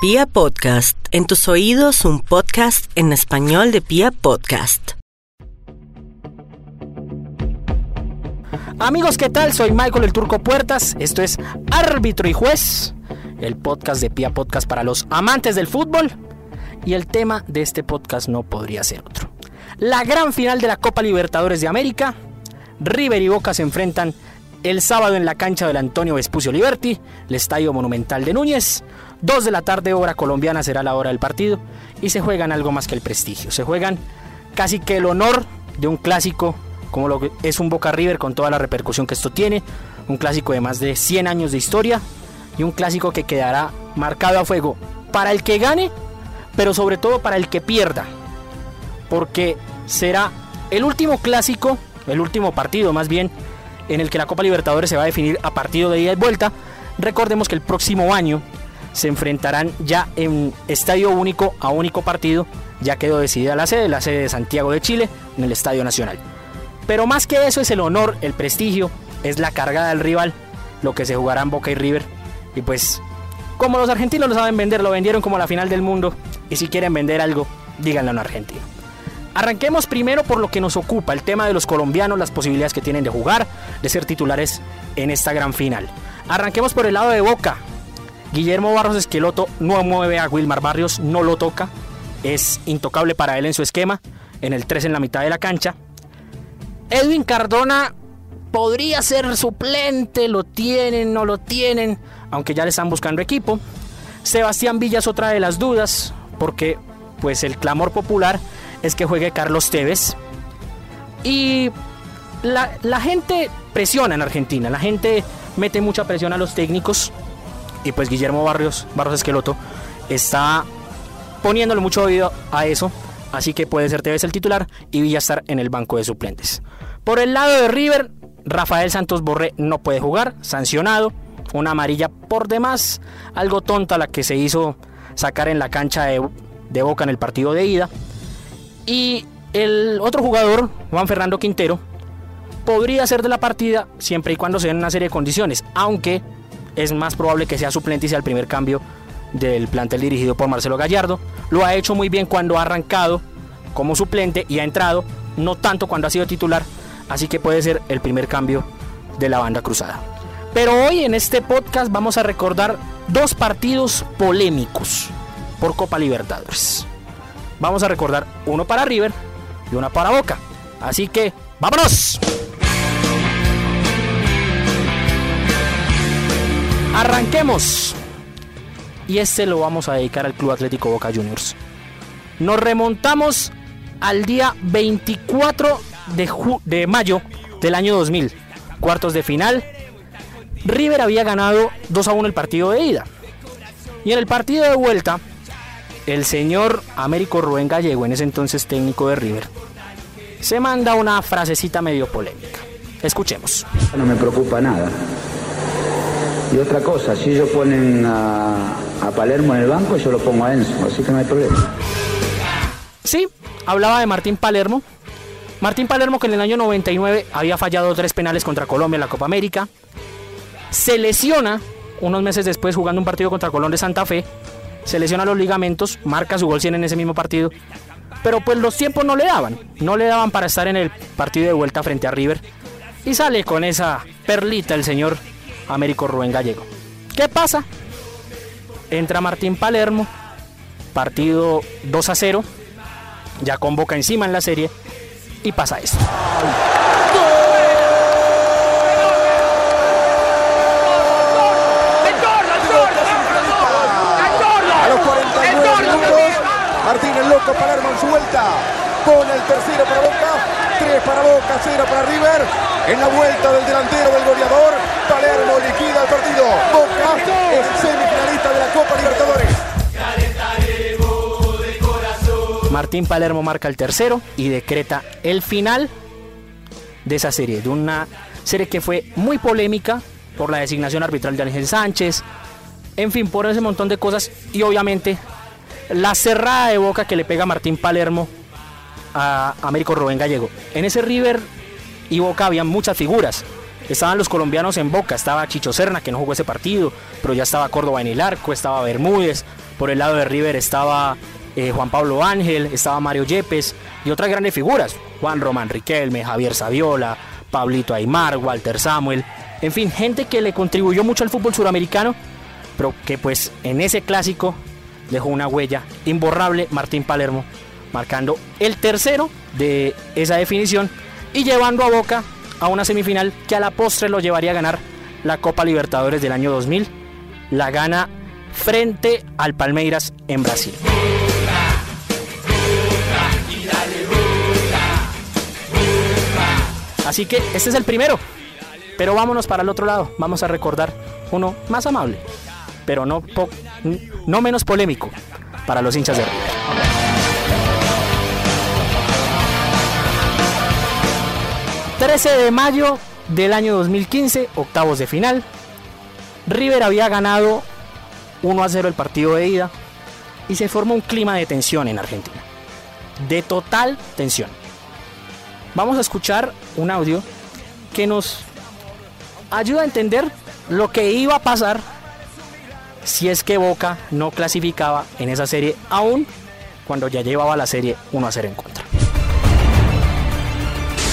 Pia Podcast, en tus oídos un podcast en español de Pia Podcast. Amigos, ¿qué tal? Soy Michael el Turco Puertas. Esto es Árbitro y Juez, el podcast de Pia Podcast para los amantes del fútbol. Y el tema de este podcast no podría ser otro. La gran final de la Copa Libertadores de América. River y Boca se enfrentan el sábado en la cancha del Antonio Vespucio Liberti, el Estadio Monumental de Núñez. Dos de la tarde, hora colombiana, será la hora del partido. Y se juegan algo más que el prestigio. Se juegan casi que el honor de un clásico como lo es un Boca River con toda la repercusión que esto tiene. Un clásico de más de 100 años de historia. Y un clásico que quedará marcado a fuego para el que gane, pero sobre todo para el que pierda. Porque será el último clásico, el último partido más bien, en el que la Copa Libertadores se va a definir a partido de ida y vuelta. Recordemos que el próximo año se enfrentarán ya en estadio único a único partido. Ya quedó decidida la sede, la sede de Santiago de Chile, en el Estadio Nacional. Pero más que eso es el honor, el prestigio, es la cargada del rival, lo que se jugarán Boca y River. Y pues, como los argentinos lo saben vender, lo vendieron como la final del mundo. Y si quieren vender algo, díganlo en argentino. Arranquemos primero por lo que nos ocupa, el tema de los colombianos, las posibilidades que tienen de jugar, de ser titulares en esta gran final. Arranquemos por el lado de Boca. Guillermo Barros Esqueloto no mueve a Wilmar Barrios, no lo toca. Es intocable para él en su esquema, en el 3 en la mitad de la cancha. Edwin Cardona podría ser suplente, lo tienen, no lo tienen, aunque ya le están buscando equipo. Sebastián Villa es otra de las dudas, porque pues el clamor popular es que juegue Carlos Tevez. Y la, gente presiona en Argentina, la gente mete mucha presión a los técnicos. Y pues Guillermo Barrios, Barros Esqueloto, está poniéndole mucho oído a eso. Así que puede ser Tevez el titular y Villa estar en el banco de suplentes. Por el lado de River, Rafael Santos Borré no puede jugar, sancionado. Una amarilla por demás, algo tonta la que se hizo sacar en la cancha de, de Boca en el partido de ida. Y el otro jugador, Juan Fernando Quintero, podría ser de la partida siempre y cuando se den una serie de condiciones, aunque es más probable que sea suplente y sea el primer cambio del plantel dirigido por Marcelo Gallardo. Lo ha hecho muy bien cuando ha arrancado como suplente y ha entrado, no tanto cuando ha sido titular, así que puede ser el primer cambio de la banda cruzada. Pero hoy en este podcast vamos a recordar dos partidos polémicos por Copa Libertadores vamos a recordar uno para River y una para Boca. Así que, ¡vámonos! Arranquemos. Y este lo vamos a dedicar al Club Atlético Boca Juniors. Nos remontamos al día 24 de, de mayo del año 2000. Cuartos de final. River había ganado 2 a 1 el partido de ida. Y en el partido de vuelta, el señor Américo Rubén Gallego, en ese entonces técnico de River, se manda una frasecita medio polémica. Escuchemos. No me preocupa nada. Y otra cosa, si ellos ponen a, Palermo en el banco, yo lo pongo a Enzo, así que no hay problema. Sí, hablaba de Martín Palermo. Martín Palermo que en el año 99 había fallado tres penales contra Colombia en la Copa América. Se lesiona unos meses después jugando un partido contra Colón de Santa Fe se lesiona los ligamentos, marca su gol 100 en ese mismo partido. Pero pues los tiempos no le daban, no le daban para estar en el partido de vuelta frente a River. Y sale con esa perlita el señor Américo Rubén Gallego. ¿Qué pasa? Entra Martín Palermo, partido 2 a 0, ya con boca encima en la serie, y pasa esto. Martín el loco, Palermo en su vuelta. Con el tercero para Boca. Tres para Boca, cero para River. En la vuelta del delantero del goleador. Palermo liquida el partido. Boca es semifinalista de la Copa Libertadores. Martín Palermo marca el tercero y decreta el final de esa serie, de una serie que fue muy polémica por la designación arbitral de Ángel Sánchez, en fin, por ese montón de cosas y obviamente la cerrada de boca que le pega Martín Palermo a Américo Rubén Gallego. En ese River y Boca había muchas figuras. estaban los colombianos en Boca, estaba Chicho Serna, que no jugó ese partido, pero ya estaba Córdoba en el arco, estaba Bermúdez, por el lado de River estaba eh, Juan Pablo Ángel, estaba Mario Yepes y otras grandes figuras, Juan Román Riquelme, Javier Saviola, Pablito Aymar, Walter Samuel, en fin, gente que le contribuyó mucho al fútbol suramericano, pero que pues en ese clásico dejó una huella imborrable Martín Palermo, marcando el tercero de esa definición y llevando a Boca a una semifinal que a la postre lo llevaría a ganar la Copa Libertadores del año 2000. La gana frente al Palmeiras en Brasil. Así que este es el primero. Pero vámonos para el otro lado. Vamos a recordar uno más amable, pero no, no menos polémico para los hinchas de River. 13 de mayo del año 2015, octavos de final. River había ganado 1 a 0 el partido de ida y se forma un clima de tensión en Argentina. De total tensión. Vamos a escuchar un audio que nos ayuda a entender lo que iba a pasar si es que Boca no clasificaba en esa serie, aún cuando ya llevaba la serie 1 a 0 en contra.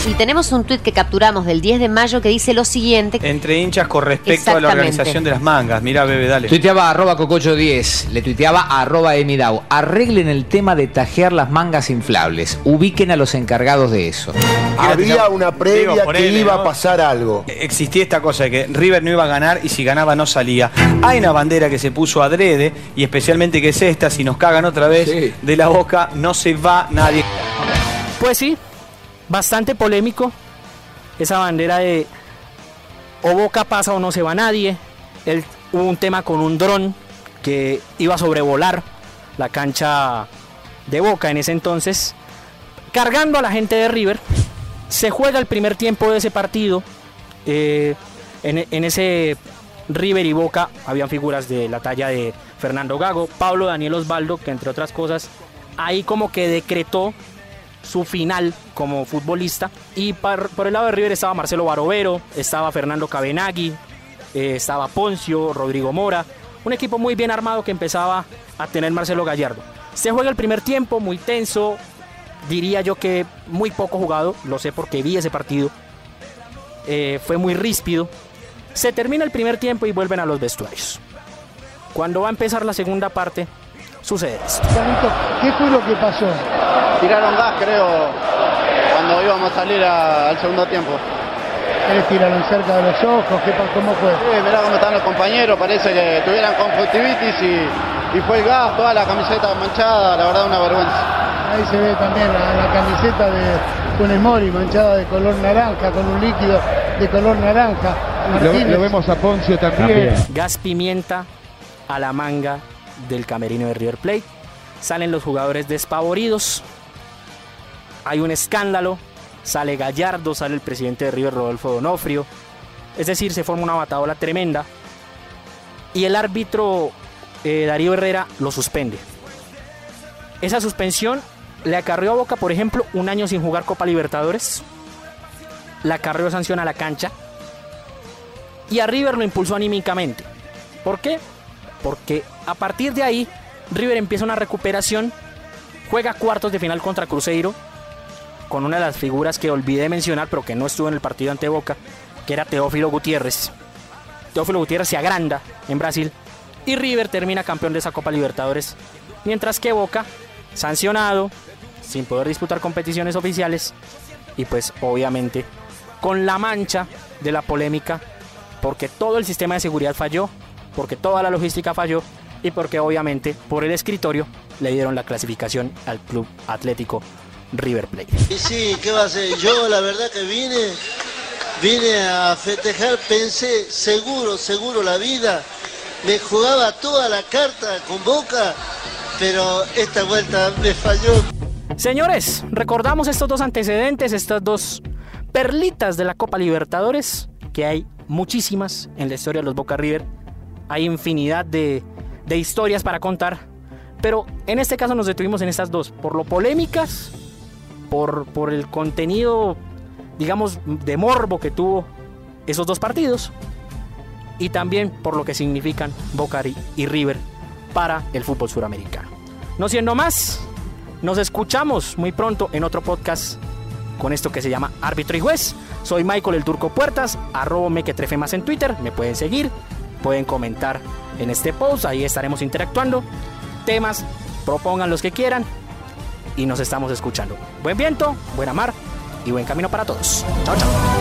Y tenemos un tuit que capturamos del 10 de mayo que dice lo siguiente. Entre hinchas con respecto a la organización de las mangas. Mira, bebé, dale. Tuiteaba arroba cococho10, le tuiteaba arroba emidau. Arreglen el tema de tajear las mangas inflables. Ubiquen a los encargados de eso. Había una previa que iba a pasar algo. Existía esta cosa de que River no iba a ganar y si ganaba no salía. Hay una bandera que se puso adrede y especialmente que es esta, si nos cagan otra vez de la boca, no se va nadie. Pues sí, bastante polémico. Esa bandera de o Boca pasa o no se va nadie. hubo un tema con un dron que iba a sobrevolar la cancha de Boca en ese entonces, cargando a la gente de River. Se juega el primer tiempo de ese partido. Eh, en, en, ese River y Boca habían figuras de la talla de Fernando Gago, Pablo Daniel Osvaldo, que entre otras cosas ahí como que decretó su final como futbolista. Y por, el lado de River estaba Marcelo Barovero, estaba Fernando Cabenagui, eh, estaba Poncio, Rodrigo Mora. Un equipo muy bien armado que empezaba a tener Marcelo Gallardo. Se juega el primer tiempo, muy tenso. Diría yo que muy poco jugado, lo sé porque vi ese partido. Eh, fue muy ríspido. Se termina el primer tiempo y vuelven a los vestuarios. Cuando va a empezar la segunda parte, sucede esto. ¿Qué fue lo que pasó? Tiraron gas, creo, cuando íbamos a salir al segundo tiempo. ¿Qué tiraron cerca de los ojos? ¿Qué, ¿Cómo fue? Sí, mirá cómo están los compañeros, parece que tuvieran conjuntivitis y, y fue el gas, toda la camiseta manchada, la verdad una vergüenza. Ahí se ve también la, camiseta de Funes Mori manchada de color naranja, con un líquido de color naranja. Lo, vemos a Poncio también. Gas pimienta a la manga del camerino de River Plate. Salen los jugadores despavoridos, hay un escándalo, sale Gallardo, sale el presidente de River Rodolfo Donofrio, es decir, se forma una batadola tremenda y el árbitro eh, Darío Herrera lo suspende. Esa suspensión le acarreó a Boca, por ejemplo, un año sin jugar Copa Libertadores, le acarreó sanción a la cancha y a River lo impulsó anímicamente. ¿Por qué? Porque a partir de ahí River empieza una recuperación, juega cuartos de final contra Cruzeiro, con una de las figuras que olvidé mencionar, pero que no estuvo en el partido ante Boca, que era Teófilo Gutiérrez. Teófilo Gutiérrez se agranda en Brasil y River termina campeón de esa Copa Libertadores, mientras que Boca, sancionado, sin poder disputar competiciones oficiales y pues obviamente con la mancha de la polémica, porque todo el sistema de seguridad falló, porque toda la logística falló y porque obviamente por el escritorio le dieron la clasificación al Club Atlético River Plate. Y sí, ¿qué va a hacer? Yo la verdad que vine, vine a festejar, pensé, seguro, seguro la vida, me jugaba toda la carta con Boca, pero esta vuelta me falló. Señores, recordamos estos dos antecedentes, estas dos perlitas de la Copa Libertadores, que hay muchísimas en la historia de los Boca River. Hay infinidad de, de historias para contar, pero en este caso nos detuvimos en estas dos, por lo polémicas por, el contenido, digamos, de morbo que tuvo esos dos partidos y también por lo que significan Boca y River para el fútbol suramericano. No siendo más, nos escuchamos muy pronto en otro podcast con esto que se llama Árbitro y Juez. Soy Michael el Turco Puertas, arroba me que trefe más en Twitter, me pueden seguir, pueden comentar en este post, ahí estaremos interactuando. Temas, propongan los que quieran y nos estamos escuchando. Buen viento, buena mar y buen camino para todos. Chao, chao.